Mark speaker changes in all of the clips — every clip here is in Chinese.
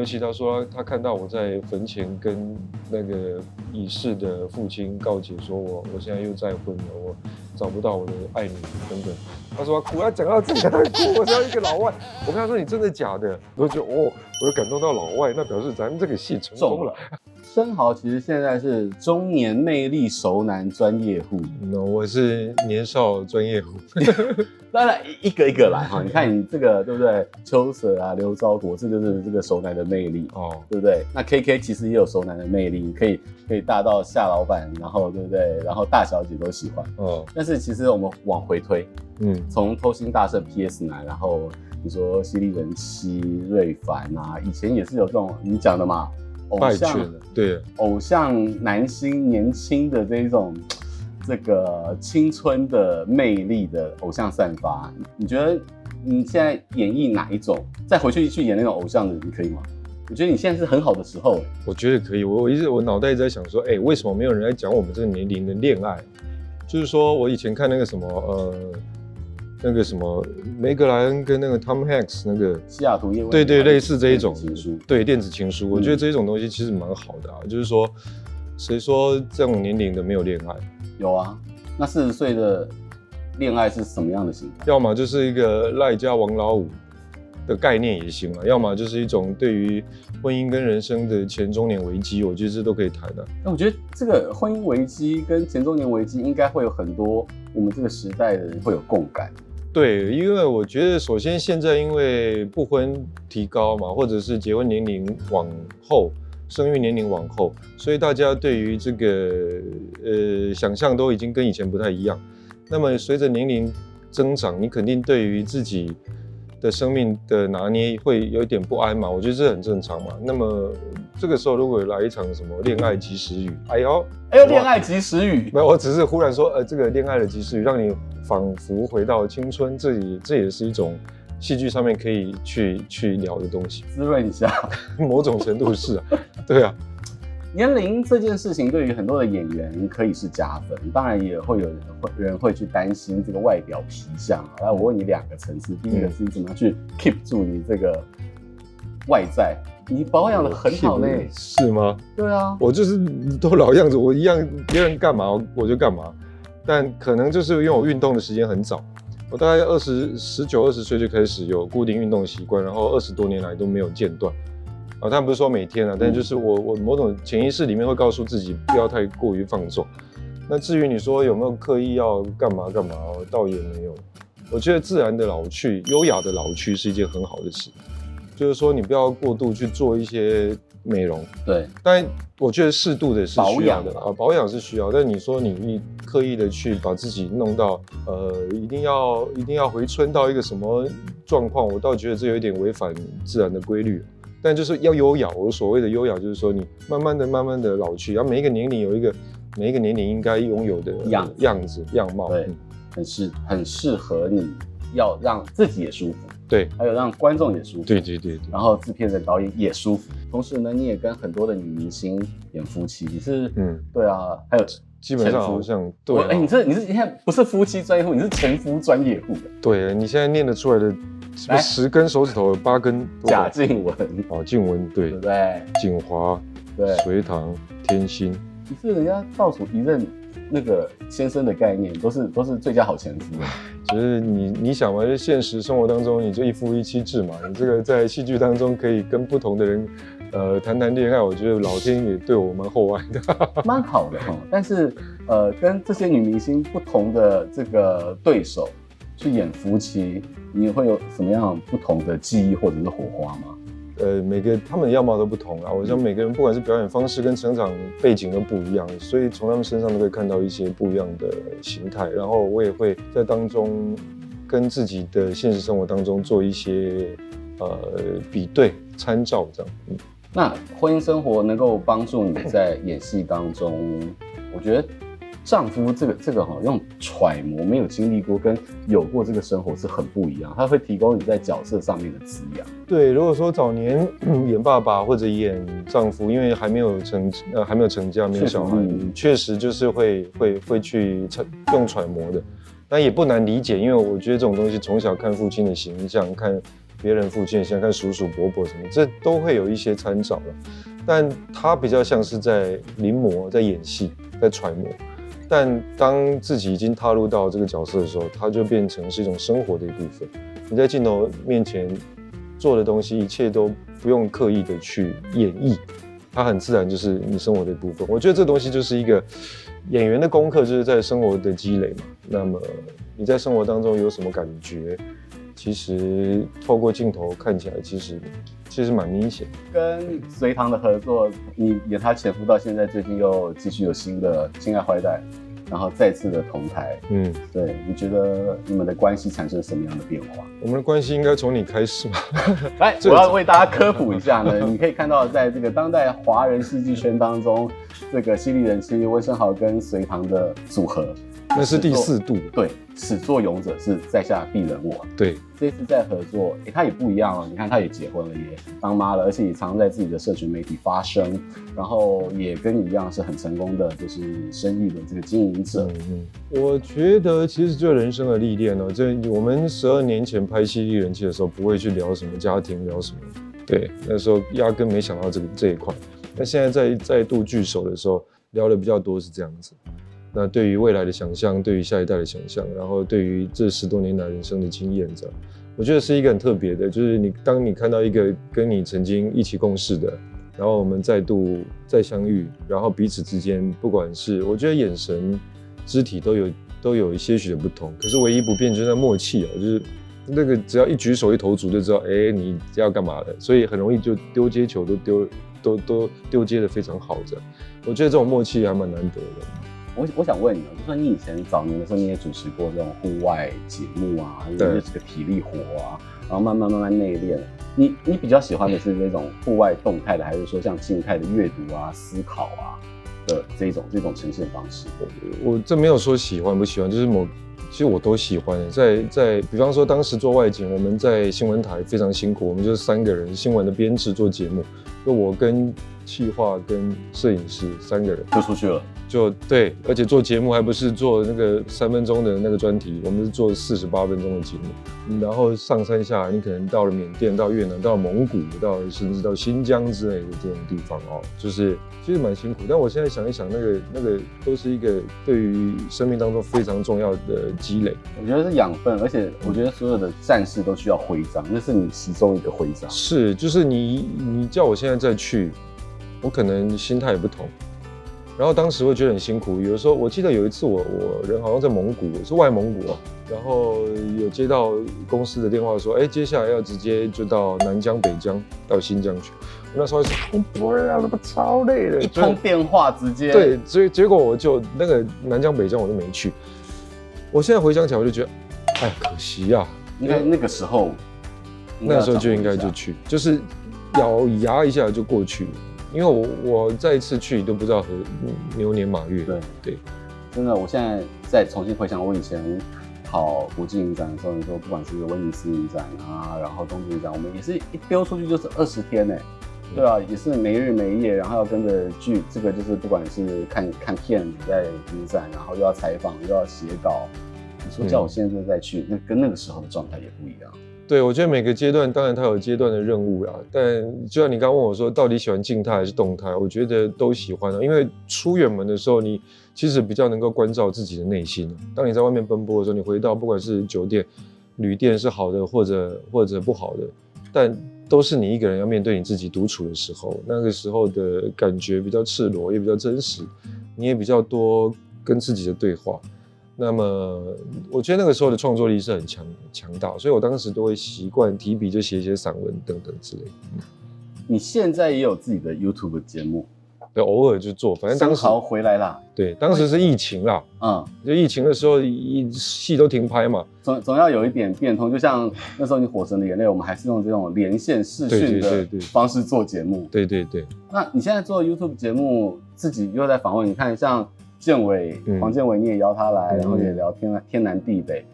Speaker 1: 尤其他说他，他看到我在坟前跟那个已逝的父亲告解，说我我现在又再婚了，我找不到我的爱女等等。他说他哭，他讲到自己在哭，我像一个老外。我跟他说，你真的假的？我就哦，我就感动到老外，那表示咱们这个戏成功了。
Speaker 2: 生蚝其实现在是中年魅力熟男专业户
Speaker 1: ，no, 我是年少专业户。
Speaker 2: 当然一个一个来 哈，你看你这个对不对？秋色啊，刘昭国，这就是这个熟男的魅力哦，对不对？那 K K 其实也有熟男的魅力，可以可以大到夏老板，然后对不对？然后大小姐都喜欢哦。但是其实我们往回推，嗯，从偷心大圣 P S 男，然后你说犀利人妻瑞凡啊，以前也是有这种你讲的嘛。偶像
Speaker 1: 对
Speaker 2: 偶像男星年轻的这一种这个青春的魅力的偶像散发，你觉得你现在演绎哪一种？再回去去演那种偶像的，你可以吗？我觉得你现在是很好的时候。
Speaker 1: 我觉得可以。我我一直我脑袋一直在想说，哎、欸，为什么没有人来讲我们这个年龄的恋爱？就是说我以前看那个什么呃。那个什么梅格莱恩跟那个 Tom Hanks 那个
Speaker 2: 西雅图夜
Speaker 1: 对对，类似这一种情书，对电子情书，我觉得这一种东西其实蛮好的啊。就是说，谁说这种年龄的没有恋爱？
Speaker 2: 有啊，那四十岁的恋爱是什么样的形态？
Speaker 1: 要么就是一个赖家王老五的概念也行啊，要么就是一种对于婚姻跟人生的前中年危机，我觉得这都可以谈的。
Speaker 2: 那我觉得这个婚姻危机跟前中年危机应该会有很多我们这个时代的人会有共感。
Speaker 1: 对，因为我觉得首先现在因为不婚提高嘛，或者是结婚年龄往后，生育年龄往后，所以大家对于这个呃想象都已经跟以前不太一样。那么随着年龄增长，你肯定对于自己的生命的拿捏会有一点不安嘛，我觉得这很正常嘛。那么这个时候如果来一场什么恋爱及时雨，哎呦，
Speaker 2: 哎呦，恋爱及时雨，
Speaker 1: 没有，我只是忽然说，呃，这个恋爱的及时雨让你。仿佛回到青春，这也这也是一种戏剧上面可以去去聊的东西，
Speaker 2: 滋润一下，
Speaker 1: 某种程度是啊，对啊。
Speaker 2: 年龄这件事情对于很多的演员可以是加分，当然也会有人会人会去担心这个外表皮相。来，我问你两个层次，第一个是你怎么去 keep 住你这个外在？你保养的很好呢，
Speaker 1: 是吗？
Speaker 2: 对啊，
Speaker 1: 我就是都老样子，我一样，别人干嘛我就干嘛。但可能就是因为我运动的时间很早，我大概二十十九二十岁就开始有固定运动习惯，然后二十多年来都没有间断。啊，但不是说每天啊，但就是我我某种潜意识里面会告诉自己不要太过于放纵。那至于你说有没有刻意要干嘛干嘛，我倒也没有。我觉得自然的老去，优雅的老去是一件很好的事，就是说你不要过度去做一些。美容
Speaker 2: 对，
Speaker 1: 但我觉得适度的是需要的啊，保养是需要。但你说你你刻意的去把自己弄到呃，一定要一定要回春到一个什么状况，我倒觉得这有一点违反自然的规律。但就是要优雅，我所谓的优雅就是说你慢慢的慢慢的老去，然后每一个年龄有一个每一个年龄应该拥有的样样子样貌，
Speaker 2: 对，很适很适合你，要让自己也舒服。
Speaker 1: 对，
Speaker 2: 还有让观众也舒服。
Speaker 1: 对对对，对，
Speaker 2: 然后制片人、导演也舒服。同时呢，你也跟很多的女明星演夫妻，你是嗯，对啊，还有
Speaker 1: 基本上好像对、啊。
Speaker 2: 哎，你这你是你看不是夫妻专业户，你是前夫专业户。
Speaker 1: 对，你现在念得出来的十根手指头有八根。
Speaker 2: 贾静雯，
Speaker 1: 哦，静雯对，
Speaker 2: 对不对？
Speaker 1: 景华，对，隋棠，天心。
Speaker 2: 你是人家倒数一任那个先生的概念，都是都是最佳好前夫。
Speaker 1: 就是你，你想嘛，就现实生活当中，你就一夫一妻制嘛。你这个在戏剧当中可以跟不同的人，呃，谈谈恋爱。我觉得老天也对我蛮厚爱的，
Speaker 2: 蛮好的哈。但是，呃，跟这些女明星不同的这个对手去演夫妻，你会有什么样不同的记忆或者是火花吗？
Speaker 1: 呃，每个他们的样貌都不同啊。我想每个人不管是表演方式跟成长背景都不一样，所以从他们身上都可以看到一些不一样的形态。然后我也会在当中跟自己的现实生活当中做一些呃比对参照，这样。嗯，
Speaker 2: 那婚姻生活能够帮助你在演戏当中，我觉得。丈夫这个这个哈，用揣摩没有经历过跟有过这个生活是很不一样，他会提供你在角色上面的滋养。
Speaker 1: 对，如果说早年演爸爸或者演丈夫，因为还没有成呃还没有成家没有小孩，确实就是会会会去用揣摩的，但也不难理解，因为我觉得这种东西从小看父亲的形象，看别人父亲，想看叔叔伯伯什么，这都会有一些参照了。但他比较像是在临摹，在演戏，在揣摩。但当自己已经踏入到这个角色的时候，它就变成是一种生活的一部分。你在镜头面前做的东西，一切都不用刻意的去演绎，它很自然就是你生活的一部分。我觉得这东西就是一个演员的功课，就是在生活的积累嘛。那么你在生活当中有什么感觉？其实透过镜头看起来，其实其实蛮明显。
Speaker 2: 跟隋唐的合作，你演他前夫到现在，最近又继续有新的《亲爱坏蛋》。然后再次的同台，嗯，对，你觉得你们的关系产生什么样的变化？
Speaker 1: 我们的关系应该从你开始吧。
Speaker 2: 来，我要为大家科普一下呢。你可以看到，在这个当代华人戏剧圈当中，这个犀利人妻温昇豪跟隋唐的组合。
Speaker 1: 那是第四度，
Speaker 2: 对，始作俑者是在下必人我。
Speaker 1: 对，
Speaker 2: 这次在合作，哎，他也不一样了。你看，他也结婚了，也当妈了，而且也常在自己的社群媒体发声，然后也跟你一样是很成功的，就是生意的这个经营者。
Speaker 1: 嗯，我觉得其实就人生的历练呢，就我们十二年前拍《犀利人气》的时候，不会去聊什么家庭，聊什么，对，那时候压根没想到这个这一块。那现在在再度聚首的时候，聊的比较多是这样子。那对于未来的想象，对于下一代的想象，然后对于这十多年来人生的经验，这样，我觉得是一个很特别的，就是你当你看到一个跟你曾经一起共事的，然后我们再度再相遇，然后彼此之间不管是我觉得眼神、肢体都有都有一些许的不同，可是唯一不变就是那默契哦，就是那个只要一举手一投足就知道，哎，你要干嘛的，所以很容易就丢接球都丢都都丢接的非常好，这样，我觉得这种默契还蛮难得的。
Speaker 2: 我我想问你哦，就算你以前早年的时候，你也主持过这种户外节目啊，因为这个体力活啊，然后慢慢慢慢内练。你你比较喜欢的是这种户外动态的，还是说像静态的阅读啊、思考啊的这种这种呈现方式？
Speaker 1: 我这没有说喜欢不喜欢，就是某其实我都喜欢。在在比方说当时做外景，我们在新闻台非常辛苦，我们就是三个人新闻的编制做节目，就我跟企划跟摄影师三个人
Speaker 2: 就出去了。
Speaker 1: 就对，而且做节目还不是做那个三分钟的那个专题，我们是做四十八分钟的节目。然后上山下海，你可能到了缅甸、到越南、到蒙古、到甚至到新疆之类的这种地方哦，就是其实蛮辛苦。但我现在想一想，那个那个都是一个对于生命当中非常重要的积累。
Speaker 2: 我觉得是养分，而且我觉得所有的战士都需要徽章，那是你其中一个徽章。
Speaker 1: 是，就是你你叫我现在再去，我可能心态也不同。然后当时会觉得很辛苦，有的时候我记得有一次我我人好像在蒙古，是外蒙古啊，然后有接到公司的电话说，哎，接下来要直接就到南疆、北疆到新疆去。我那时候说不会啊，那么超累的，
Speaker 2: 一通电话直接
Speaker 1: 对，所以结果我就那个南疆、北疆我都没去。我现在回想起来，我就觉得，哎，可惜呀、啊。
Speaker 2: 应该那个时候，
Speaker 1: 那时候就应该就去，就是咬牙一下就过去。因为我我再一次去都不知道和牛年马月。对对，
Speaker 2: 真的，我现在再重新回想我以前跑国际影展的时候，你说不管是威尼斯影展啊，然后东京影展，我们也是一丢出去就是二十天呢。对啊，也是没日没夜，然后要跟着剧，这个就是不管是看看片子在影展，然后又要采访又要写稿，你说叫我现在再去，那跟那个时候的状态也不一样。
Speaker 1: 对，我觉得每个阶段当然它有阶段的任务啦，但就像你刚刚问我说，到底喜欢静态还是动态？我觉得都喜欢啊，因为出远门的时候，你其实比较能够关照自己的内心。当你在外面奔波的时候，你回到不管是酒店、旅店是好的或者或者不好的，但都是你一个人要面对你自己独处的时候，那个时候的感觉比较赤裸，也比较真实，你也比较多跟自己的对话。那么，我觉得那个时候的创作力是很强强大，所以我当时都会习惯提笔就写一些散文等等之类的。
Speaker 2: 你现在也有自己的 YouTube 节目？
Speaker 1: 对，偶尔就做，反正当时
Speaker 2: 好回来啦。
Speaker 1: 对，当时是疫情啦，嗯，就疫情的时候，一戏都停拍嘛，
Speaker 2: 总总要有一点变通。就像那时候你《火神的眼泪》，我们还是用这种连线视讯的方式做节目。
Speaker 1: 对对对。
Speaker 2: 那你现在做 YouTube 节目，自己又在访问，你看像。建伟，黄建伟，你也邀他来，嗯、然后也聊天天南地北。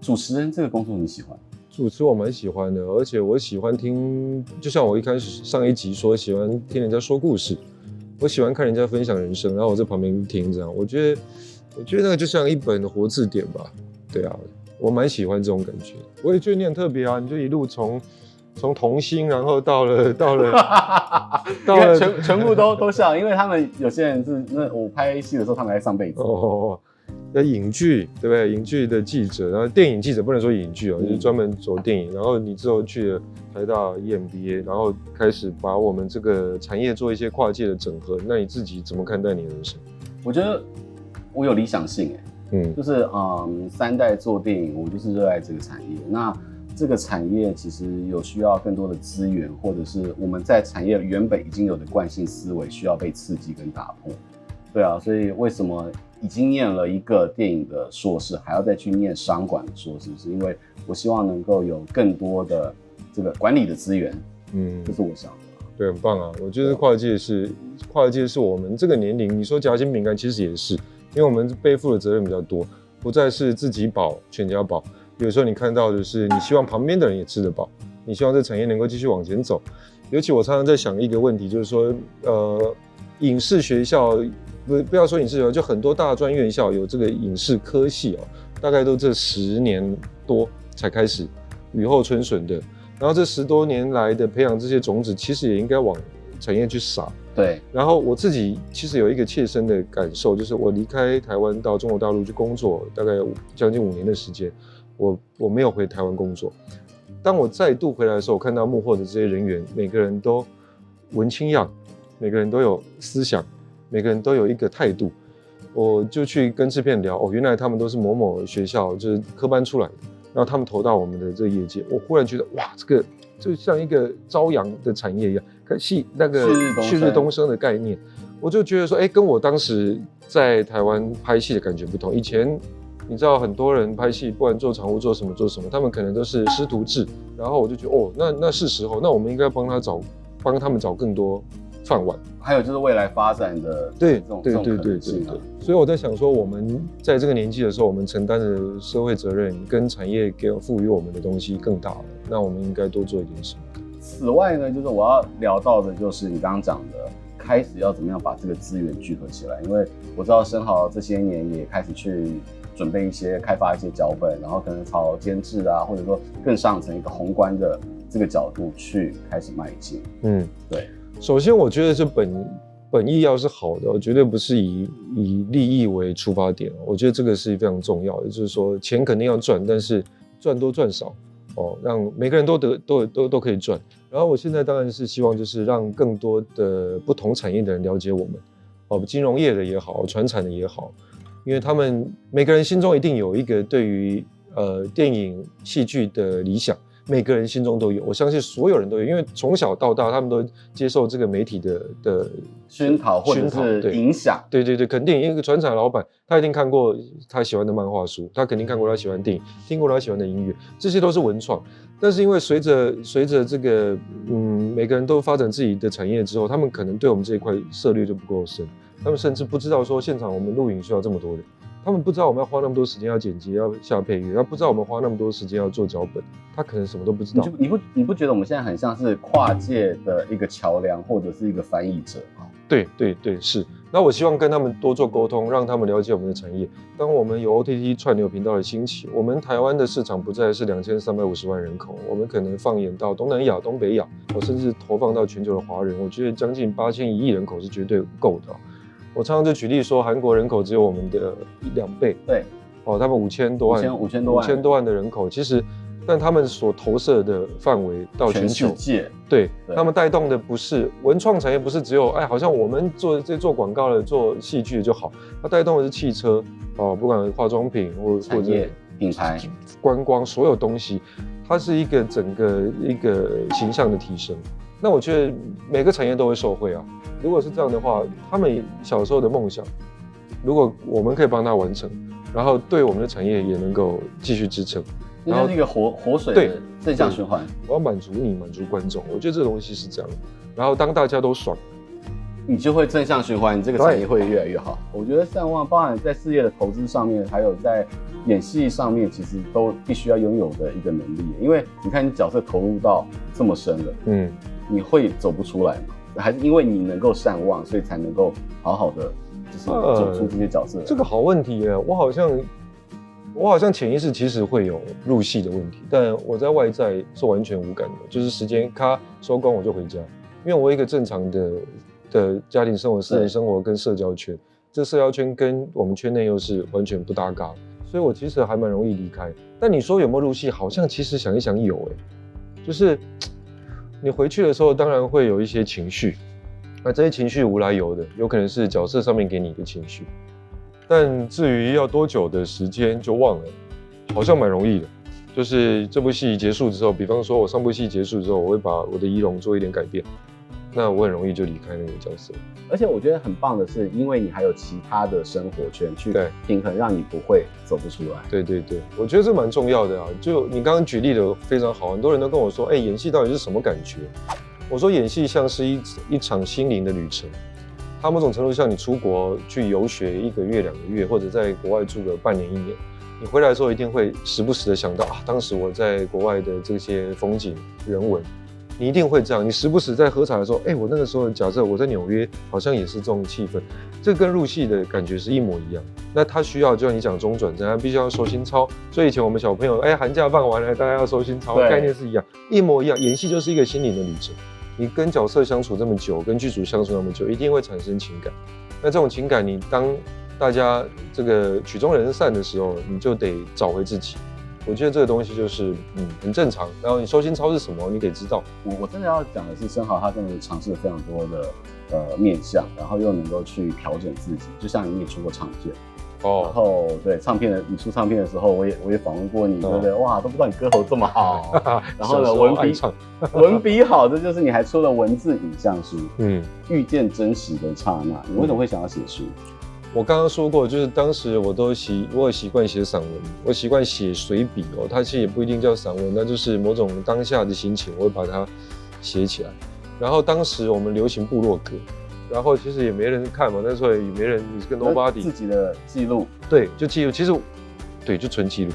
Speaker 2: 主持人这个工作你喜欢？
Speaker 1: 主持我蛮喜欢的，而且我喜欢听，就像我一开始上一集说，喜欢听人家说故事，我喜欢看人家分享人生，然后我在旁边听，这样我觉得，我觉得那个就像一本活字典吧。对啊，我蛮喜欢这种感觉。我也觉得你很特别啊，你就一路从从童星，然后到了 到了
Speaker 2: 到了全全部都都像，因为他们有些人是那我拍戏的时候，他们还上辈子
Speaker 1: 哦。那影剧对不对？影剧的记者，然后电影记者不能说影剧哦，嗯、就是专门做电影。然后你之后去了台大 EMBA，然后开始把我们这个产业做一些跨界的整合。那你自己怎么看待你的人生？
Speaker 2: 我觉得我有理想性哎，嗯，就是嗯，三代做电影，我就是热爱这个产业。那这个产业其实有需要更多的资源，或者是我们在产业原本已经有的惯性思维需要被刺激跟打破。对啊，所以为什么？已经念了一个电影的硕士，还要再去念商管的硕士，是因为我希望能够有更多的这个管理的资源。嗯，这是我想的。
Speaker 1: 对，很棒啊！我觉得跨界是跨界是我们这个年龄，你说夹心饼干其实也是，因为我们背负的责任比较多，不再是自己保全家饱。有时候你看到的是，你希望旁边的人也吃得饱，你希望这产业能够继续往前走。尤其我常常在想一个问题，就是说，呃，影视学校。不不要说影视学校，就很多大专院校有这个影视科系哦，大概都这十年多才开始雨后春笋的。然后这十多年来的培养这些种子，其实也应该往产业去撒。
Speaker 2: 对。
Speaker 1: 然后我自己其实有一个切身的感受，就是我离开台湾到中国大陆去工作，大概有将近五年的时间，我我没有回台湾工作。当我再度回来的时候，我看到幕后的这些人员，每个人都文青样，每个人都有思想。每个人都有一个态度，我就去跟制片聊哦，原来他们都是某某学校就是科班出来的，然后他们投到我们的这个业界，我忽然觉得哇，这个就像一个朝阳的产业一样，看戏那个旭日东升的概念，我就觉得说，哎，跟我当时在台湾拍戏的感觉不同。以前你知道很多人拍戏，不管做场务做什么做什么，他们可能都是师徒制，然后我就觉得哦，那那是时候，那我们应该帮他找，帮他们找更多。饭碗，
Speaker 2: 还有就是未来发展的对这种对对对对对，
Speaker 1: 所以我在想说，我们在这个年纪的时候，我们承担的社会责任跟产业给赋予我们的东西更大了，那我们应该多做一点什么？
Speaker 2: 此外呢，就是我要聊到的，就是你刚刚讲的，开始要怎么样把这个资源聚合起来，因为我知道生蚝这些年也开始去准备一些开发一些脚本，然后可能朝监制啊，或者说更上层一个宏观的这个角度去开始迈进。嗯，对。
Speaker 1: 首先，我觉得这本本意要是好的，绝对不是以以利益为出发点。我觉得这个是非常重要的，就是说钱肯定要赚，但是赚多赚少哦，让每个人都得都都都可以赚。然后我现在当然是希望就是让更多的不同产业的人了解我们，哦，金融业的也好，传产的也好，因为他们每个人心中一定有一个对于呃电影戏剧的理想。每个人心中都有，我相信所有人都有，因为从小到大，他们都接受这个媒体的的
Speaker 2: 熏陶或者是影响。
Speaker 1: 对对对，肯定一个船厂老板，他一定看过他喜欢的漫画书，他肯定看过他喜欢的电影，听过他喜欢的音乐，这些都是文创。但是因为随着随着这个嗯，每个人都发展自己的产业之后，他们可能对我们这一块涉猎就不够深，他们甚至不知道说现场我们录影需要这么多人。他们不知道我们要花那么多时间要剪辑，要下配乐，他不知道我们花那么多时间要做脚本，他可能什么都不知道。
Speaker 2: 你不你不觉得我们现在很像是跨界的一个桥梁，或者是一个翻译者吗？
Speaker 1: 对对对，是。那我希望跟他们多做沟通，让他们了解我们的产业。当我们有 OTT 串流频道的兴起，我们台湾的市场不再是两千三百五十万人口，我们可能放眼到东南亚、东北亚，我甚至投放到全球的华人，我觉得将近八千一亿人口是绝对够的。我常常就举例说，韩国人口只有我们的一两倍，
Speaker 2: 对，
Speaker 1: 哦，他们五千多万，
Speaker 2: 五千多万，
Speaker 1: 五千多万的人口，其实，但他们所投射的范围到全球，
Speaker 2: 界，
Speaker 1: 对，对。他们带动的不是文创产业，不是只有哎，好像我们做这做广告的、做戏剧就好，它带动的是汽车，哦，不管化妆品或或者
Speaker 2: 品牌、
Speaker 1: 观光，所有东西，它是一个整个一个形象的提升。那我觉得每个产业都会受惠啊。如果是这样的话，他们小时候的梦想，如果我们可以帮他完成，然后对我们的产业也能够继续支撑，
Speaker 2: 然后那个活活水对正向循环。
Speaker 1: 我要满足你，满足观众。我觉得这个东西是这样。然后当大家都爽，
Speaker 2: 你就会正向循环，你这个产业会越来越好。我觉得善望，包含在事业的投资上面，还有在演戏上面，其实都必须要拥有的一个能力。因为你看，你角色投入到这么深了，嗯。你会走不出来吗？还是因为你能够善忘，所以才能够好好的就是走出这些角色？
Speaker 1: 呃，这个好问题耶，我好像我好像潜意识其实会有入戏的问题，但我在外在是完全无感的，就是时间咔收工我就回家，因为我有一个正常的的家庭生活、私人生活跟社交圈，这社交圈跟我们圈内又是完全不搭嘎，所以我其实还蛮容易离开。但你说有没有入戏？好像其实想一想有哎、欸，就是你回去的时候，当然会有一些情绪，那这些情绪无来由的，有可能是角色上面给你的情绪。但至于要多久的时间就忘了，好像蛮容易的。就是这部戏结束之后，比方说我上部戏结束之后，我会把我的仪容做一点改变，那我很容易就离开那个角色。
Speaker 2: 而且我觉得很棒的是，因为你还有其他的生活圈去平衡，让你不会走不出来。
Speaker 1: 对对对，我觉得这蛮重要的啊。就你刚刚举例的非常好，很多人都跟我说，哎，演戏到底是什么感觉？我说演戏像是一一场心灵的旅程。它某种程度像你出国去游学一个月两个月，或者在国外住个半年一年，你回来的时候一定会时不时的想到啊，当时我在国外的这些风景人文，你一定会这样。你时不时在喝茶的时候，哎，我那个时候假设我在纽约，好像也是这种气氛，这跟入戏的感觉是一模一样。那他需要就像你讲中转站，他必须要收心操。所以以前我们小朋友，哎，寒假放完了，大家要收心操，概念是一样，一模一样。演戏就是一个心灵的旅程。你跟角色相处这么久，跟剧组相处那么久，一定会产生情感。那这种情感，你当大家这个曲终人散的时候，你就得找回自己。我觉得这个东西就是嗯很正常。然后你收心操是什么，你得知道。
Speaker 2: 我我真的要讲的是，生蚝他真的尝试了非常多的呃面向，然后又能够去调整自己。就像你也出过唱片。哦，然后对唱片的，你出唱片的时候，我也我也访问过你，对不对？哇，都不知道你歌喉这么好。然后呢，文笔 文笔好，这就是你还出了文字影像书。嗯，遇见真实的刹那，你为什么会想要写书？
Speaker 1: 我刚刚说过，就是当时我都习我有习惯写散文，我习惯写随笔哦，它其实也不一定叫散文，那就是某种当下的心情，我会把它写起来。然后当时我们流行部落格。然后其实也没人看嘛，那时候也没人，你是个 nobody。
Speaker 2: 自己的记录，
Speaker 1: 对，就记录。其实，对，就纯记录。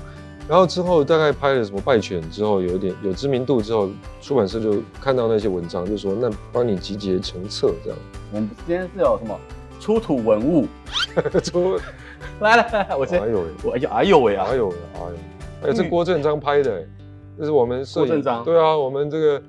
Speaker 1: 然后之后大概拍了什么败犬之后，有点有知名度之后，出版社就看到那些文章，就说那帮你集结成册这样。
Speaker 2: 我们今天是有什么出土文物？
Speaker 1: 出
Speaker 2: 来来来，我先。哎呦喂！我哎呦哎呦喂啊！
Speaker 1: 哎呦喂！哎呦！哎，这郭正章拍的，这是我们摄影。郭正章。对啊，我们这个。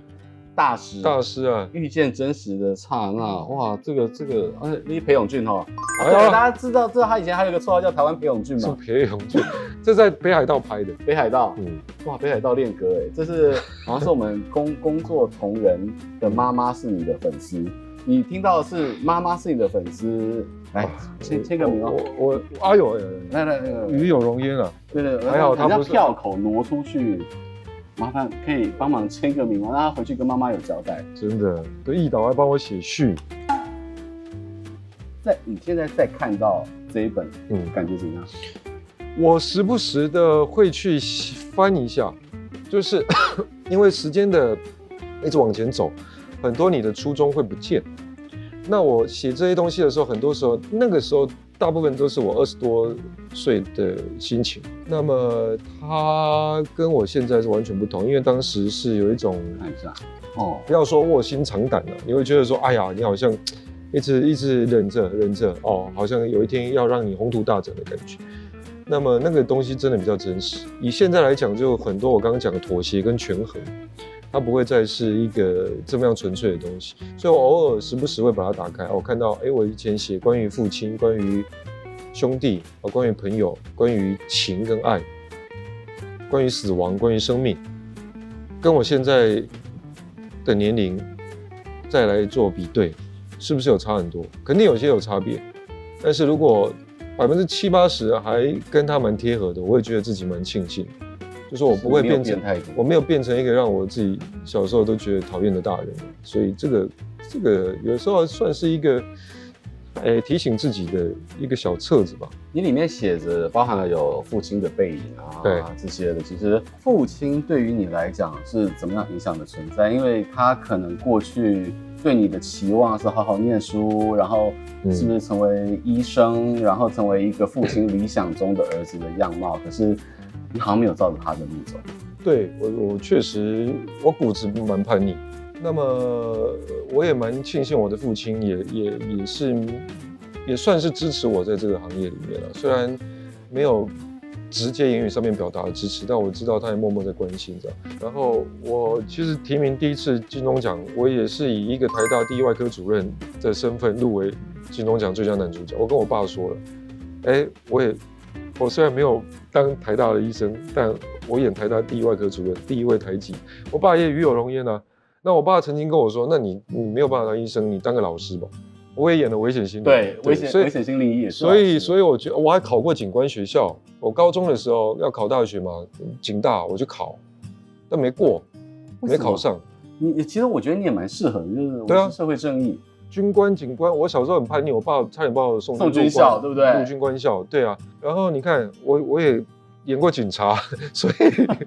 Speaker 2: 大师，大师啊！遇见真实的刹那，哇，这个这个，而且你裴勇俊哈，大家知道知道他以前还有个绰号叫台湾裴勇俊吗？
Speaker 1: 是裴勇俊，这在北海道拍的。
Speaker 2: 北海道，嗯，哇，北海道练歌哎，这是 好像是我们工工作同仁的妈妈是你的粉丝，你听到的是妈妈是你的粉丝，来签签个名哦。
Speaker 1: 我我哎呦，
Speaker 2: 来来那个
Speaker 1: 与有荣焉啊，
Speaker 2: 对对，还好他不是票口挪出去。麻烦可以帮忙签个名吗？让他回去跟妈妈有交代。
Speaker 1: 真的，对，易导还帮我写序。
Speaker 2: 在你现在再看到这一本，嗯，感觉怎么样？
Speaker 1: 我时不时的会去翻一下，就是 因为时间的一直往前走，很多你的初衷会不见。那我写这些东西的时候，很多时候那个时候。大部分都是我二十多岁的心情，那么他跟我现在是完全不同，因为当时是有一种，哦，不要说卧薪尝胆了，你会觉得说，哎呀，你好像一直一直忍着忍着，哦，好像有一天要让你宏图大展的感觉。那么那个东西真的比较真实，以现在来讲，就很多我刚刚讲的妥协跟权衡。它不会再是一个这么样纯粹的东西，所以我偶尔时不时会把它打开。我看到，哎，我以前写关于父亲、关于兄弟、啊，关于朋友、关于情跟爱、关于死亡、关于生命，跟我现在的年龄再来做比对，是不是有差很多？肯定有些有差别，但是如果百分之七八十还跟他蛮贴合的，我也觉得自己蛮庆幸。就是我不会变成，我没有变成一个让我自己小时候都觉得讨厌的大人，所以这个这个有时候算是一个，诶提醒自己的一个小册子吧。
Speaker 2: 你里面写着包含了有父亲的背影啊，
Speaker 1: 对
Speaker 2: 这些的。其实父亲对于你来讲是怎么样影响的存在？因为他可能过去对你的期望是好好念书，然后是不是成为医生，然后成为一个父亲理想中的儿子的样貌？可是。你好像没有照着他的路走。
Speaker 1: 对我，我确实，我骨子蛮叛逆。那么，我也蛮庆幸我的父亲也也也是，也算是支持我在这个行业里面了。虽然没有直接言语上面表达的支持，但我知道他也默默在关心这样。然后我其实提名第一次金钟奖，我也是以一个台大第一外科主任的身份入围金钟奖最佳男主角。我跟我爸说了，哎，我也我虽然没有当台大的医生，但我演台大第一外科主任，第一位台籍。我爸也与有荣焉啊。那我爸曾经跟我说，那你你没有办法当医生，你当个老师吧。我也演了危险心理，
Speaker 2: 对，危险危险心理也是。
Speaker 1: 所以，所以我觉得我还考过警官学校。我高中的时候要考大学嘛，警大我就考，但没过，没考上。
Speaker 2: 你其实我觉得你也蛮适合的，就是对啊，社会正义，
Speaker 1: 军官、警官。我小时候很叛逆，我爸差点把我送
Speaker 2: 送军校，对不对？
Speaker 1: 陆军官校，对啊。然后你看我，我也。演过警察，所以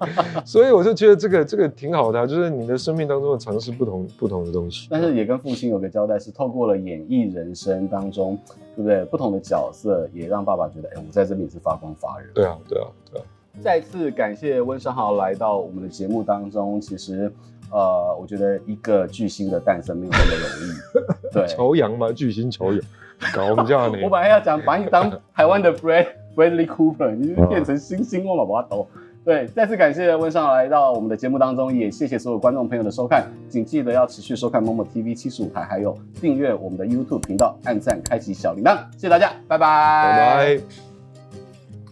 Speaker 1: 所以我就觉得这个这个挺好的，就是你的生命当中尝试不同不同的东西。
Speaker 2: 但是也跟父亲有个交代，是透过了演艺人生当中，对不对？不同的角色也让爸爸觉得，哎，我在这里也是发光发热。
Speaker 1: 对啊，对啊，对啊。
Speaker 2: 再次感谢温昇豪来到我们的节目当中。其实，呃，我觉得一个巨星的诞生没有那么容易。对，
Speaker 1: 朝阳嘛，巨星朝阳，搞我们这样的。
Speaker 2: 我本来要讲把你当台湾的 Brad。Bradley Cooper，你就变成星星了嘛？把它抖。对，再次感谢温昇豪来到我们的节目当中，也谢谢所有观众朋友的收看，请记得要持续收看 Momo TV 七十五台，还有订阅我们的 YouTube 频道，按赞，开启小铃铛，谢谢大家，拜拜，
Speaker 1: 拜拜。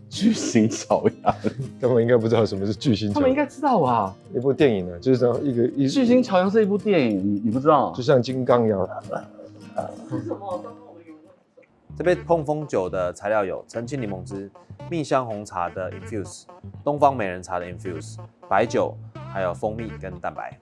Speaker 2: 巨星朝阳，
Speaker 1: 他们应该不知道什么是巨星朝阳，
Speaker 2: 他们应该知道吧？
Speaker 1: 一部电影呢，就是这样一个一
Speaker 2: 巨星朝阳是一部电影，你你不知道？
Speaker 1: 就像金刚一样。是什
Speaker 3: 么？这杯碰风酒的材料有澄清柠檬汁、蜜香红茶的 infuse、东方美人茶的 infuse、白酒，还有蜂蜜跟蛋白。